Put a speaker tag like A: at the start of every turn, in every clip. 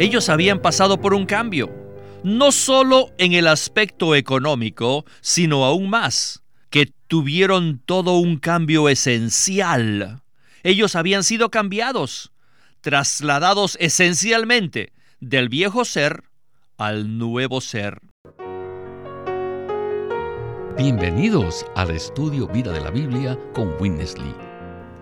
A: Ellos habían pasado por un cambio, no solo en el aspecto económico, sino aún más, que tuvieron todo un cambio esencial. Ellos habían sido cambiados, trasladados esencialmente del viejo ser al nuevo ser.
B: Bienvenidos al estudio Vida de la Biblia con Witness Lee.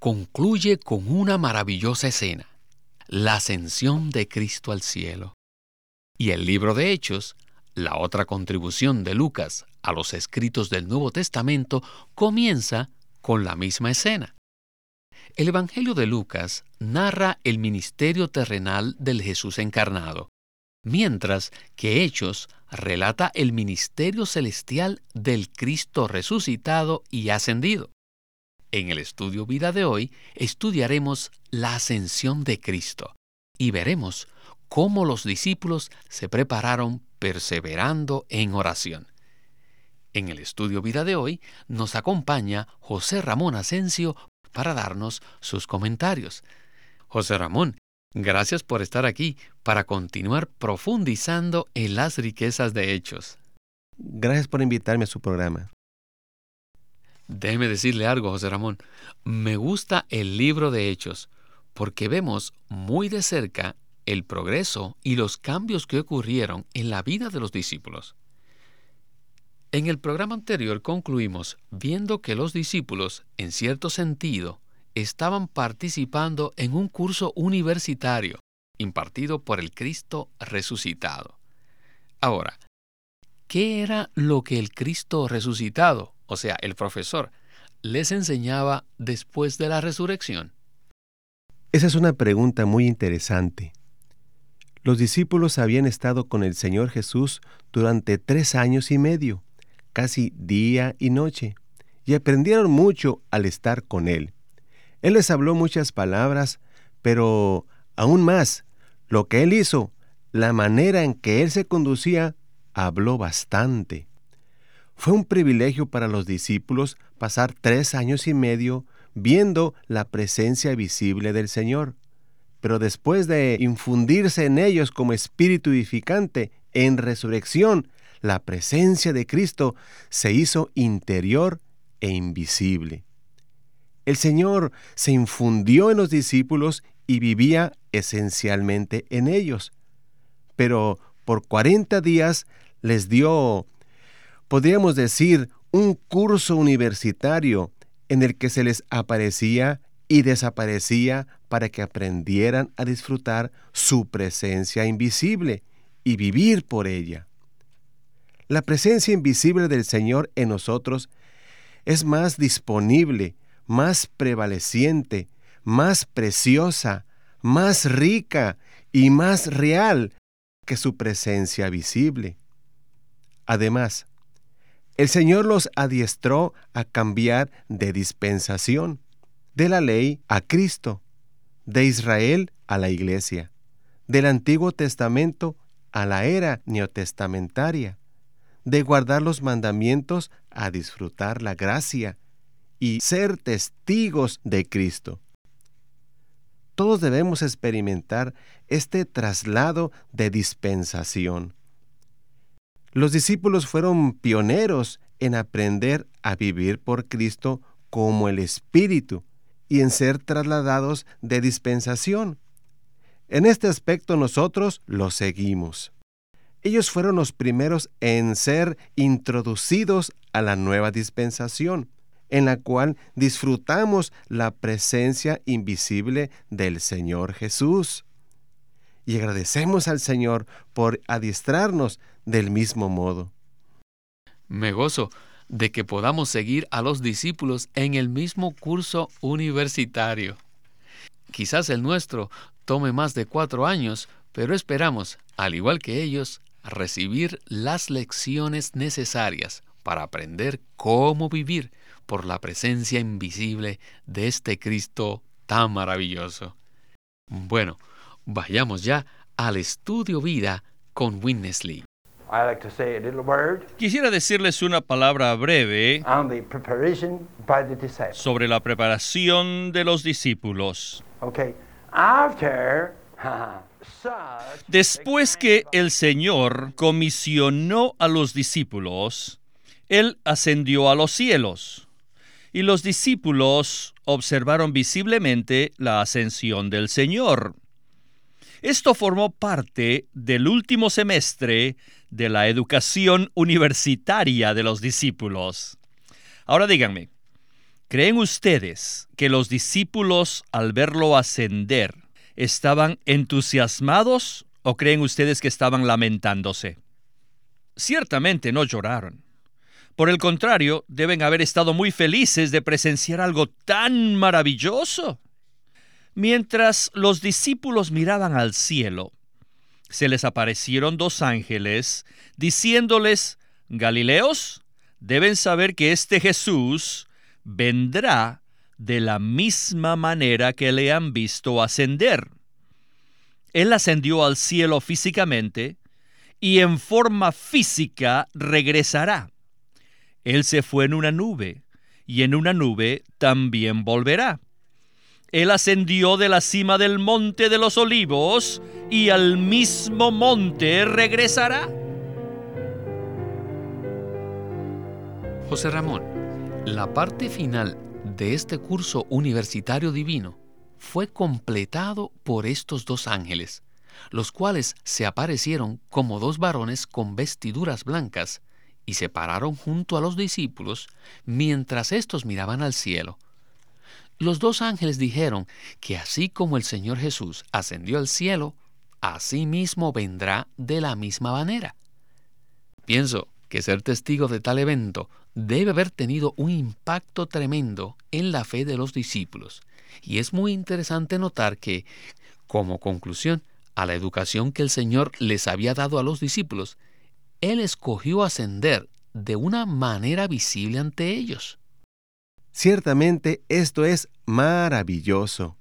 B: concluye con una maravillosa escena, la ascensión de Cristo al cielo. Y el libro de Hechos, la otra contribución de Lucas a los escritos del Nuevo Testamento, comienza con la misma escena. El Evangelio de Lucas narra el ministerio terrenal del Jesús encarnado, mientras que Hechos relata el ministerio celestial del Cristo resucitado y ascendido. En el estudio vida de hoy estudiaremos la ascensión de Cristo y veremos cómo los discípulos se prepararon perseverando en oración. En el estudio vida de hoy nos acompaña José Ramón Asensio para darnos sus comentarios. José Ramón, gracias por estar aquí para continuar profundizando en las riquezas de hechos.
C: Gracias por invitarme a su programa.
B: Déjeme decirle algo, José Ramón. Me gusta el libro de Hechos porque vemos muy de cerca el progreso y los cambios que ocurrieron en la vida de los discípulos. En el programa anterior concluimos viendo que los discípulos, en cierto sentido, estaban participando en un curso universitario impartido por el Cristo resucitado. Ahora, ¿qué era lo que el Cristo resucitado o sea, el profesor, les enseñaba después de la resurrección?
C: Esa es una pregunta muy interesante. Los discípulos habían estado con el Señor Jesús durante tres años y medio, casi día y noche, y aprendieron mucho al estar con Él. Él les habló muchas palabras, pero aún más, lo que Él hizo, la manera en que Él se conducía, habló bastante. Fue un privilegio para los discípulos pasar tres años y medio viendo la presencia visible del Señor. Pero después de infundirse en ellos como espíritu edificante en resurrección, la presencia de Cristo se hizo interior e invisible. El Señor se infundió en los discípulos y vivía esencialmente en ellos. Pero por cuarenta días les dio podríamos decir, un curso universitario en el que se les aparecía y desaparecía para que aprendieran a disfrutar su presencia invisible y vivir por ella. La presencia invisible del Señor en nosotros es más disponible, más prevaleciente, más preciosa, más rica y más real que su presencia visible. Además, el Señor los adiestró a cambiar de dispensación, de la ley a Cristo, de Israel a la iglesia, del Antiguo Testamento a la era neotestamentaria, de guardar los mandamientos a disfrutar la gracia y ser testigos de Cristo. Todos debemos experimentar este traslado de dispensación. Los discípulos fueron pioneros en aprender a vivir por Cristo como el Espíritu y en ser trasladados de dispensación. En este aspecto nosotros los seguimos. Ellos fueron los primeros en ser introducidos a la nueva dispensación, en la cual disfrutamos la presencia invisible del Señor Jesús y agradecemos al Señor por adiestrarnos del mismo modo.
B: Me gozo de que podamos seguir a los discípulos en el mismo curso universitario. Quizás el nuestro tome más de cuatro años, pero esperamos, al igual que ellos, recibir las lecciones necesarias para aprender cómo vivir por la presencia invisible de este Cristo tan maravilloso. Bueno, vayamos ya al estudio vida con
A: Quisiera decirles una palabra breve sobre la preparación de los discípulos. Después que el Señor comisionó a los discípulos, Él ascendió a los cielos y los discípulos observaron visiblemente la ascensión del Señor. Esto formó parte del último semestre de la educación universitaria de los discípulos. Ahora díganme, ¿creen ustedes que los discípulos al verlo ascender estaban entusiasmados o creen ustedes que estaban lamentándose? Ciertamente no lloraron. Por el contrario, deben haber estado muy felices de presenciar algo tan maravilloso. Mientras los discípulos miraban al cielo, se les aparecieron dos ángeles diciéndoles, Galileos, deben saber que este Jesús vendrá de la misma manera que le han visto ascender. Él ascendió al cielo físicamente y en forma física regresará. Él se fue en una nube y en una nube también volverá. Él ascendió de la cima del monte de los olivos y al mismo monte regresará.
B: José Ramón, la parte final de este curso universitario divino fue completado por estos dos ángeles, los cuales se aparecieron como dos varones con vestiduras blancas y se pararon junto a los discípulos mientras éstos miraban al cielo. Los dos ángeles dijeron que así como el Señor Jesús ascendió al cielo, así mismo vendrá de la misma manera. Pienso que ser testigo de tal evento debe haber tenido un impacto tremendo en la fe de los discípulos, y es muy interesante notar que, como conclusión a la educación que el Señor les había dado a los discípulos, Él escogió ascender de una manera visible ante ellos.
C: Ciertamente esto es maravilloso.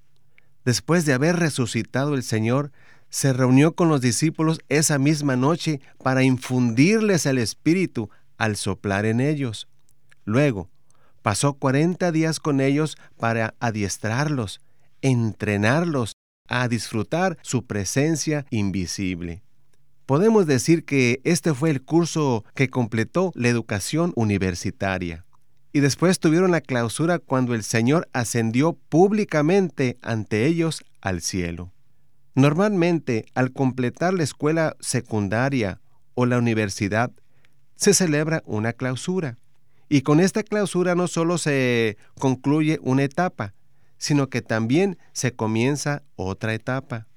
C: Después de haber resucitado el Señor, se reunió con los discípulos esa misma noche para infundirles el Espíritu al soplar en ellos. Luego, pasó cuarenta días con ellos para adiestrarlos, entrenarlos a disfrutar su presencia invisible. Podemos decir que este fue el curso que completó la educación universitaria y después tuvieron la clausura cuando el Señor ascendió públicamente ante ellos al cielo. Normalmente, al completar la escuela secundaria o la universidad, se celebra una clausura. Y con esta clausura no solo se concluye una etapa, sino que también se comienza otra etapa.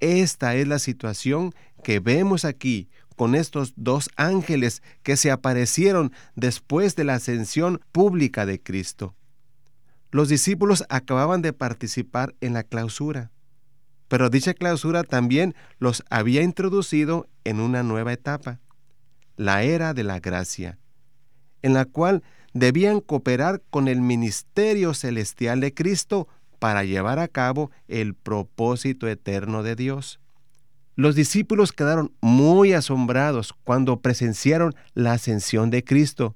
C: Esta es la situación que vemos aquí con estos dos ángeles que se aparecieron después de la ascensión pública de Cristo. Los discípulos acababan de participar en la clausura, pero dicha clausura también los había introducido en una nueva etapa, la era de la gracia, en la cual debían cooperar con el ministerio celestial de Cristo para llevar a cabo el propósito eterno de Dios. Los discípulos quedaron muy asombrados cuando presenciaron la ascensión de Cristo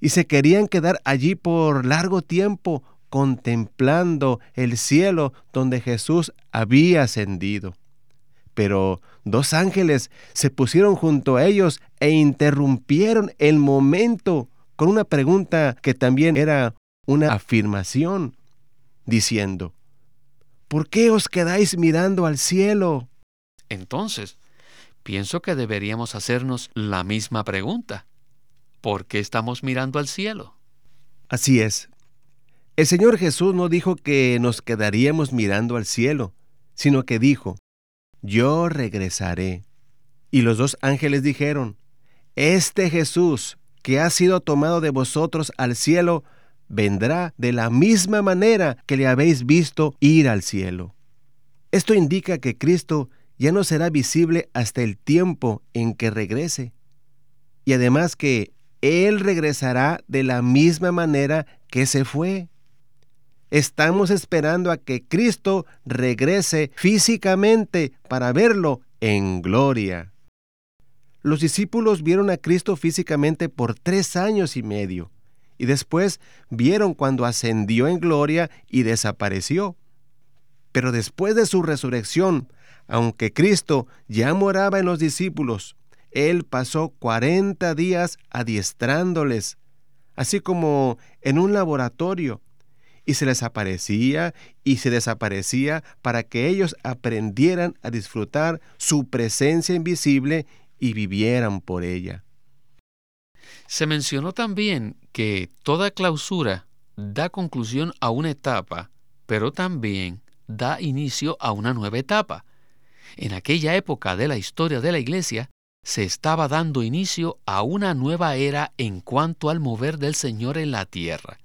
C: y se querían quedar allí por largo tiempo contemplando el cielo donde Jesús había ascendido. Pero dos ángeles se pusieron junto a ellos e interrumpieron el momento con una pregunta que también era una afirmación, diciendo, ¿por qué os quedáis mirando al cielo?
B: Entonces, pienso que deberíamos hacernos la misma pregunta. ¿Por qué estamos mirando al cielo?
C: Así es. El Señor Jesús no dijo que nos quedaríamos mirando al cielo, sino que dijo, yo regresaré. Y los dos ángeles dijeron, este Jesús que ha sido tomado de vosotros al cielo, vendrá de la misma manera que le habéis visto ir al cielo. Esto indica que Cristo ya no será visible hasta el tiempo en que regrese. Y además que Él regresará de la misma manera que se fue. Estamos esperando a que Cristo regrese físicamente para verlo en gloria. Los discípulos vieron a Cristo físicamente por tres años y medio, y después vieron cuando ascendió en gloria y desapareció. Pero después de su resurrección, aunque Cristo ya moraba en los discípulos, Él pasó cuarenta días adiestrándoles, así como en un laboratorio, y se les aparecía y se desaparecía para que ellos aprendieran a disfrutar su presencia invisible y vivieran por ella.
B: Se mencionó también que toda clausura da conclusión a una etapa, pero también da inicio a una nueva etapa. En aquella época de la historia de la Iglesia, se estaba dando inicio a una nueva era en cuanto al mover del Señor en la tierra.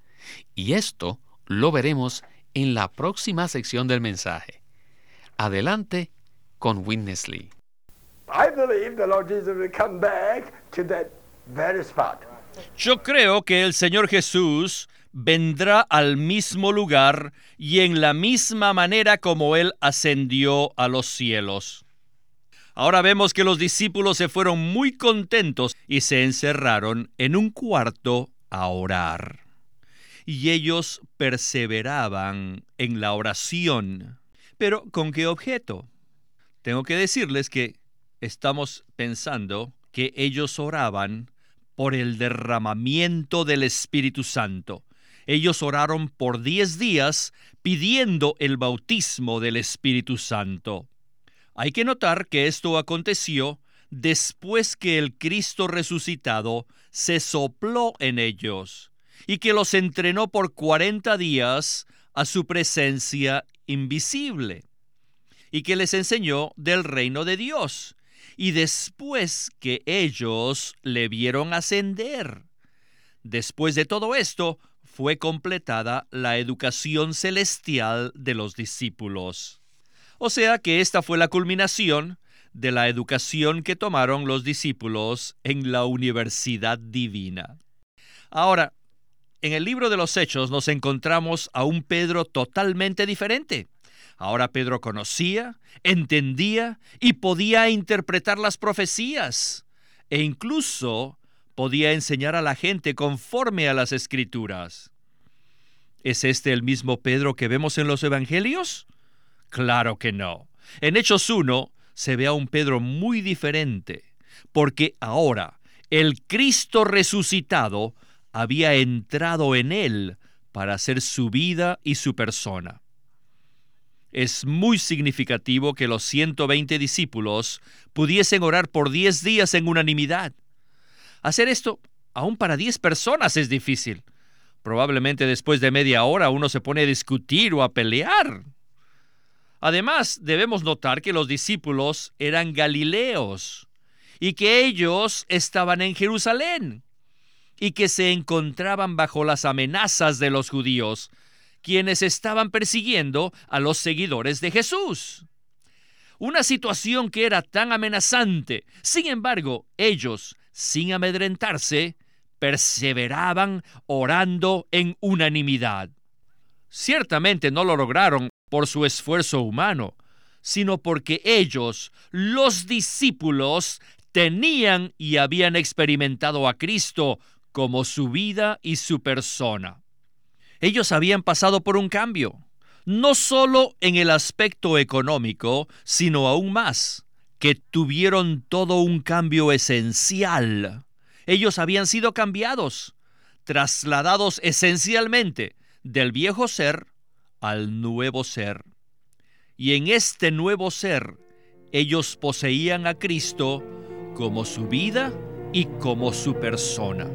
B: Y esto lo veremos en la próxima sección del mensaje. Adelante con Witness Lee.
A: Yo creo que el Señor Jesús vendrá al mismo lugar y en la misma manera como Él ascendió a los cielos. Ahora vemos que los discípulos se fueron muy contentos y se encerraron en un cuarto a orar. Y ellos perseveraban en la oración. Pero ¿con qué objeto? Tengo que decirles que estamos pensando que ellos oraban por el derramamiento del Espíritu Santo. Ellos oraron por diez días pidiendo el bautismo del Espíritu Santo. Hay que notar que esto aconteció después que el Cristo resucitado se sopló en ellos y que los entrenó por cuarenta días a su presencia invisible y que les enseñó del reino de Dios y después que ellos le vieron ascender. Después de todo esto, fue completada la educación celestial de los discípulos. O sea que esta fue la culminación de la educación que tomaron los discípulos en la universidad divina. Ahora, en el libro de los Hechos nos encontramos a un Pedro totalmente diferente. Ahora Pedro conocía, entendía y podía interpretar las profecías e incluso podía enseñar a la gente conforme a las escrituras. ¿Es este el mismo Pedro que vemos en los Evangelios? Claro que no. En Hechos 1 se ve a un Pedro muy diferente, porque ahora el Cristo resucitado había entrado en él para hacer su vida y su persona. Es muy significativo que los 120 discípulos pudiesen orar por 10 días en unanimidad. Hacer esto aún para diez personas es difícil. Probablemente después de media hora uno se pone a discutir o a pelear. Además, debemos notar que los discípulos eran galileos y que ellos estaban en Jerusalén y que se encontraban bajo las amenazas de los judíos, quienes estaban persiguiendo a los seguidores de Jesús. Una situación que era tan amenazante. Sin embargo, ellos sin amedrentarse, perseveraban orando en unanimidad. Ciertamente no lo lograron por su esfuerzo humano, sino porque ellos, los discípulos, tenían y habían experimentado a Cristo como su vida y su persona. Ellos habían pasado por un cambio, no solo en el aspecto económico, sino aún más que tuvieron todo un cambio esencial. Ellos habían sido cambiados, trasladados esencialmente del viejo ser al nuevo ser. Y en este nuevo ser, ellos poseían a Cristo como su vida y como su persona.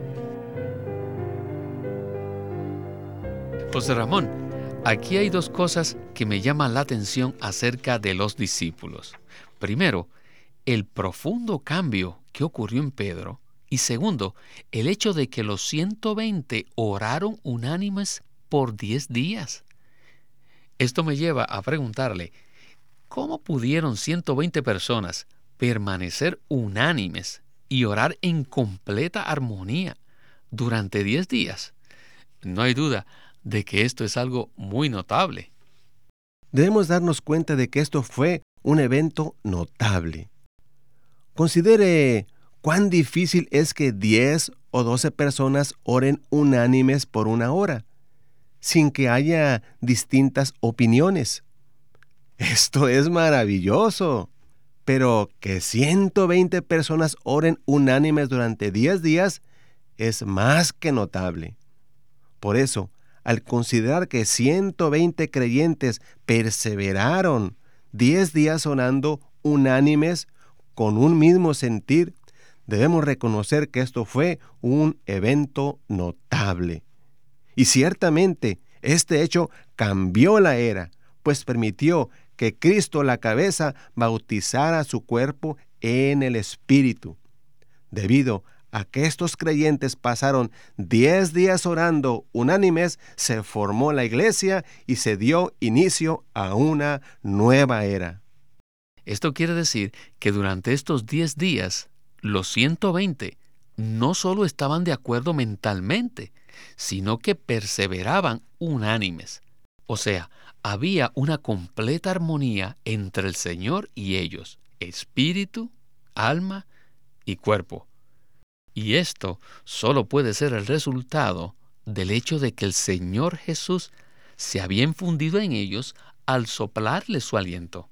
B: José Ramón, aquí hay dos cosas que me llaman la atención acerca de los discípulos. Primero, el profundo cambio que ocurrió en Pedro. Y segundo, el hecho de que los 120 oraron unánimes por 10 días. Esto me lleva a preguntarle, ¿Cómo pudieron 120 personas permanecer unánimes y orar en completa armonía durante 10 días? No hay duda de que esto es algo muy notable.
C: Debemos darnos cuenta de que esto fue un evento notable. Considere cuán difícil es que 10 o 12 personas oren unánimes por una hora, sin que haya distintas opiniones. Esto es maravilloso. Pero que 120 personas oren unánimes durante 10 días es más que notable. Por eso, al considerar que 120 creyentes perseveraron 10 días orando unánimes con un mismo sentir, debemos reconocer que esto fue un evento notable. Y ciertamente este hecho cambió la era, pues permitió que Cristo la cabeza bautizara su cuerpo en el Espíritu. Debido a que estos creyentes pasaron diez días orando unánimes, se formó la iglesia y se dio inicio a una nueva era.
B: Esto quiere decir que durante estos diez días, los 120 no solo estaban de acuerdo mentalmente, sino que perseveraban unánimes. O sea, había una completa armonía entre el Señor y ellos, espíritu, alma y cuerpo. Y esto solo puede ser el resultado del hecho de que el Señor Jesús se había infundido en ellos al soplarle su aliento.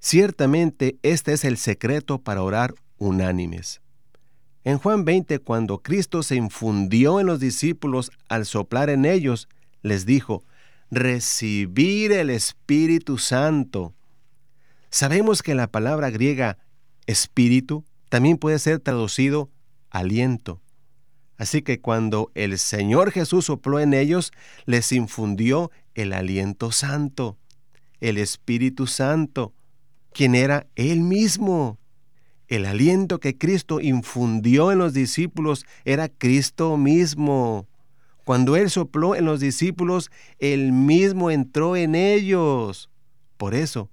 C: Ciertamente este es el secreto para orar unánimes. En Juan 20, cuando Cristo se infundió en los discípulos al soplar en ellos, les dijo, recibir el Espíritu Santo. Sabemos que la palabra griega espíritu también puede ser traducido aliento. Así que cuando el Señor Jesús sopló en ellos, les infundió el aliento santo, el Espíritu Santo, quien era Él mismo. El aliento que Cristo infundió en los discípulos era Cristo mismo. Cuando Él sopló en los discípulos, Él mismo entró en ellos. Por eso,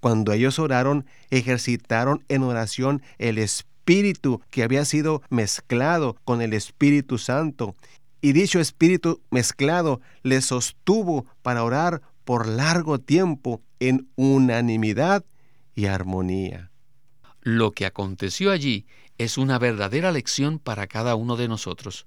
C: cuando ellos oraron, ejercitaron en oración el Espíritu que había sido mezclado con el Espíritu Santo. Y dicho espíritu mezclado le sostuvo para orar por largo tiempo en unanimidad y armonía.
B: Lo que aconteció allí es una verdadera lección para cada uno de nosotros,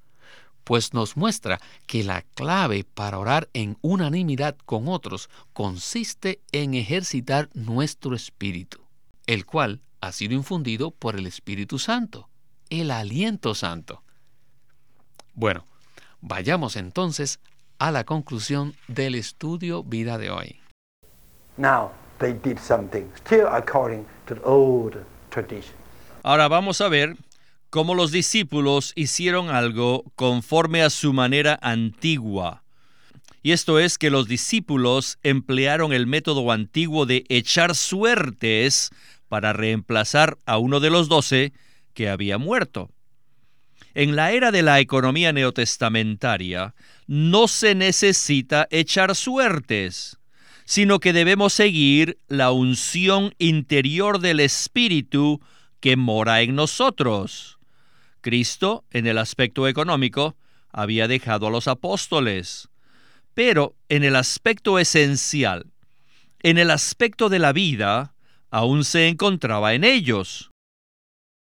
B: pues nos muestra que la clave para orar en unanimidad con otros consiste en ejercitar nuestro espíritu, el cual ha sido infundido por el Espíritu Santo, el aliento santo. Bueno, vayamos entonces a la conclusión del estudio vida de hoy.
D: Now they did something still according to the old.
A: Ahora vamos a ver cómo los discípulos hicieron algo conforme a su manera antigua. Y esto es que los discípulos emplearon el método antiguo de echar suertes para reemplazar a uno de los doce que había muerto. En la era de la economía neotestamentaria no se necesita echar suertes, sino que debemos seguir la unción interior del Espíritu que mora en nosotros. Cristo, en el aspecto económico, había dejado a los apóstoles, pero en el aspecto esencial, en el aspecto de la vida, aún se encontraba en ellos.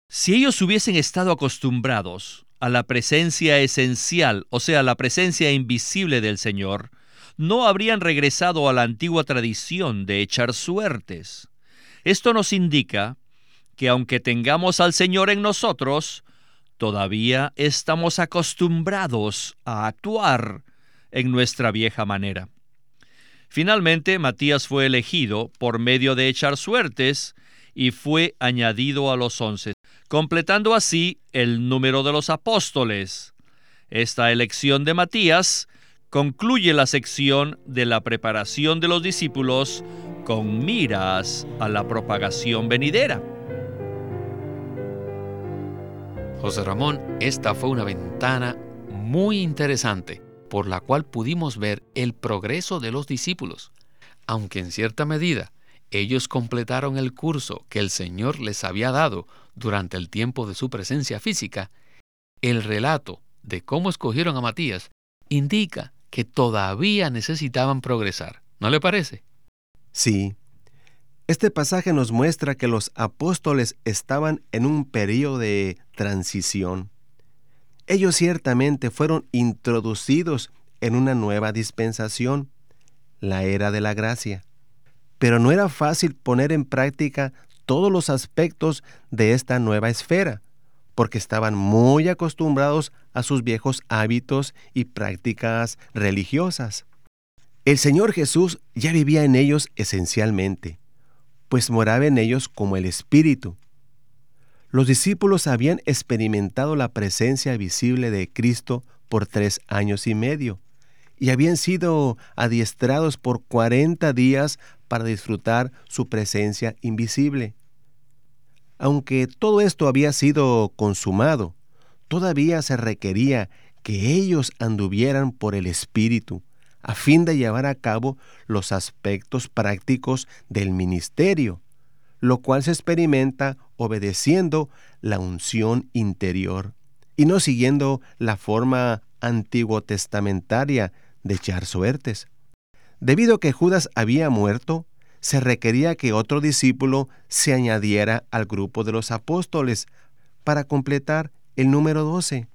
A: Si ellos hubiesen estado acostumbrados a la presencia esencial, o sea, la presencia invisible del Señor, no habrían regresado a la antigua tradición de echar suertes. Esto nos indica que aunque tengamos al Señor en nosotros, todavía estamos acostumbrados a actuar en nuestra vieja manera. Finalmente, Matías fue elegido por medio de echar suertes y fue añadido a los once, completando así el número de los apóstoles. Esta elección de Matías concluye la sección de la preparación de los discípulos con miras a la propagación venidera.
B: José Ramón, esta fue una ventana muy interesante por la cual pudimos ver el progreso de los discípulos, aunque en cierta medida ellos completaron el curso que el Señor les había dado durante el tiempo de su presencia física, el relato de cómo escogieron a Matías indica que todavía necesitaban progresar. ¿No le parece?
C: Sí. Este pasaje nos muestra que los apóstoles estaban en un periodo de transición. Ellos ciertamente fueron introducidos en una nueva dispensación, la era de la gracia. Pero no era fácil poner en práctica todos los aspectos de esta nueva esfera, porque estaban muy acostumbrados a sus viejos hábitos y prácticas religiosas. El Señor Jesús ya vivía en ellos esencialmente, pues moraba en ellos como el Espíritu. Los discípulos habían experimentado la presencia visible de Cristo por tres años y medio, y habían sido adiestrados por cuarenta días para disfrutar su presencia invisible. Aunque todo esto había sido consumado, todavía se requería que ellos anduvieran por el Espíritu, a fin de llevar a cabo los aspectos prácticos del ministerio, lo cual se experimenta obedeciendo la unción interior y no siguiendo la forma antiguo testamentaria de echar suertes. Debido a que Judas había muerto, se requería que otro discípulo se añadiera al grupo de los apóstoles para completar el número 12.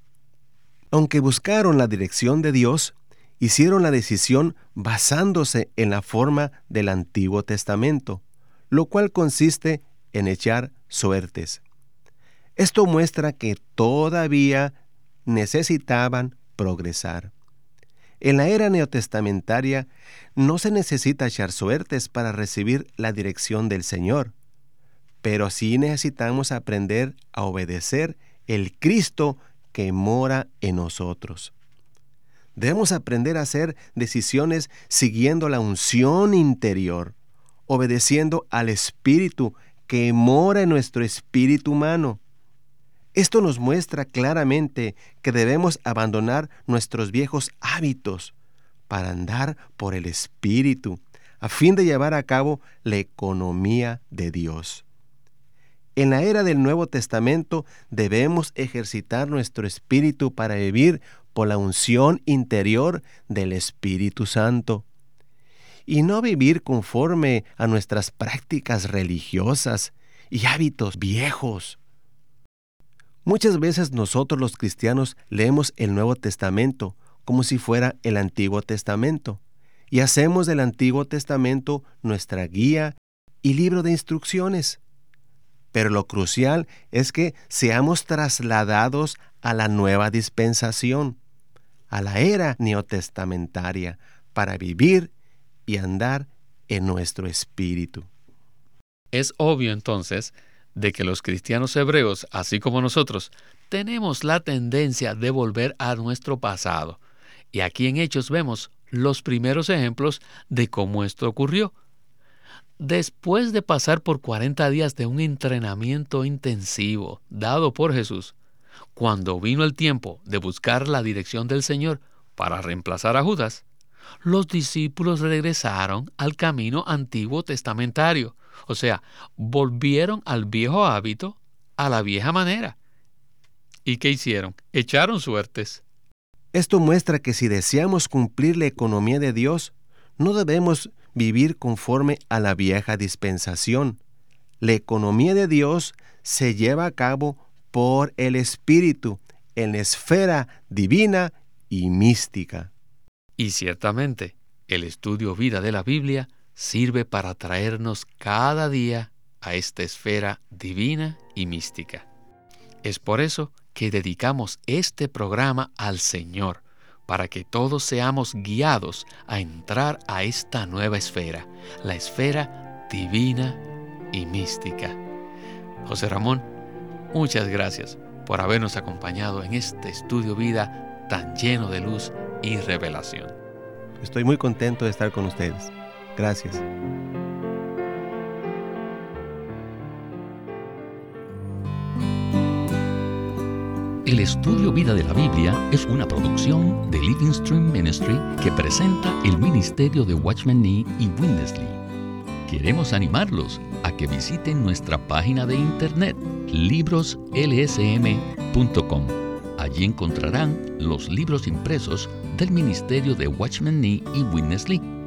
C: Aunque buscaron la dirección de Dios, hicieron la decisión basándose en la forma del Antiguo Testamento, lo cual consiste en echar suertes. Esto muestra que todavía necesitaban progresar. En la era neotestamentaria no se necesita echar suertes para recibir la dirección del Señor, pero sí necesitamos aprender a obedecer el Cristo que mora en nosotros. Debemos aprender a hacer decisiones siguiendo la unción interior, obedeciendo al Espíritu que mora en nuestro espíritu humano. Esto nos muestra claramente que debemos abandonar nuestros viejos hábitos para andar por el Espíritu, a fin de llevar a cabo la economía de Dios. En la era del Nuevo Testamento debemos ejercitar nuestro espíritu para vivir por la unción interior del Espíritu Santo y no vivir conforme a nuestras prácticas religiosas y hábitos viejos. Muchas veces nosotros los cristianos leemos el Nuevo Testamento como si fuera el Antiguo Testamento y hacemos del Antiguo Testamento nuestra guía y libro de instrucciones. Pero lo crucial es que seamos trasladados a la nueva dispensación, a la era neotestamentaria, para vivir y andar en nuestro espíritu.
B: Es obvio entonces de que los cristianos hebreos, así como nosotros, tenemos la tendencia de volver a nuestro pasado. Y aquí en Hechos vemos los primeros ejemplos de cómo esto ocurrió. Después de pasar por 40 días de un entrenamiento intensivo dado por Jesús, cuando vino el tiempo de buscar la dirección del Señor para reemplazar a Judas, los discípulos regresaron al camino antiguo testamentario, o sea, volvieron al viejo hábito, a la vieja manera. ¿Y qué hicieron? Echaron suertes.
C: Esto muestra que si deseamos cumplir la economía de Dios, no debemos vivir conforme a la vieja dispensación. La economía de Dios se lleva a cabo por el Espíritu en la esfera divina y mística.
B: Y ciertamente, el estudio vida de la Biblia sirve para traernos cada día a esta esfera divina y mística. Es por eso que dedicamos este programa al Señor, para que todos seamos guiados a entrar a esta nueva esfera, la esfera divina y mística. José Ramón, muchas gracias por habernos acompañado en este estudio vida tan lleno de luz y revelación.
C: Estoy muy contento de estar con ustedes. Gracias.
E: El estudio Vida de la Biblia es una producción de Living Stream Ministry que presenta el ministerio de Watchman Nee y Windesley Queremos animarlos a que visiten nuestra página de internet libroslsm.com. Allí encontrarán los libros impresos del Ministerio de Watchman Nee y Witness Lee,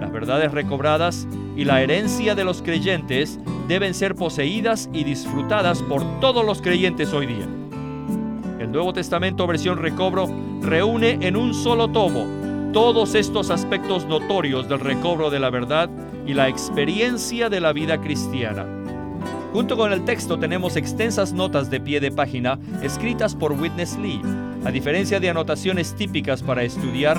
A: Las verdades recobradas y la herencia de los creyentes deben ser poseídas y disfrutadas por todos los creyentes hoy día. El Nuevo Testamento versión recobro reúne en un solo tomo todos estos aspectos notorios del recobro de la verdad y la experiencia de la vida cristiana. Junto con el texto tenemos extensas notas de pie de página escritas por Witness Lee a diferencia de anotaciones típicas para estudiar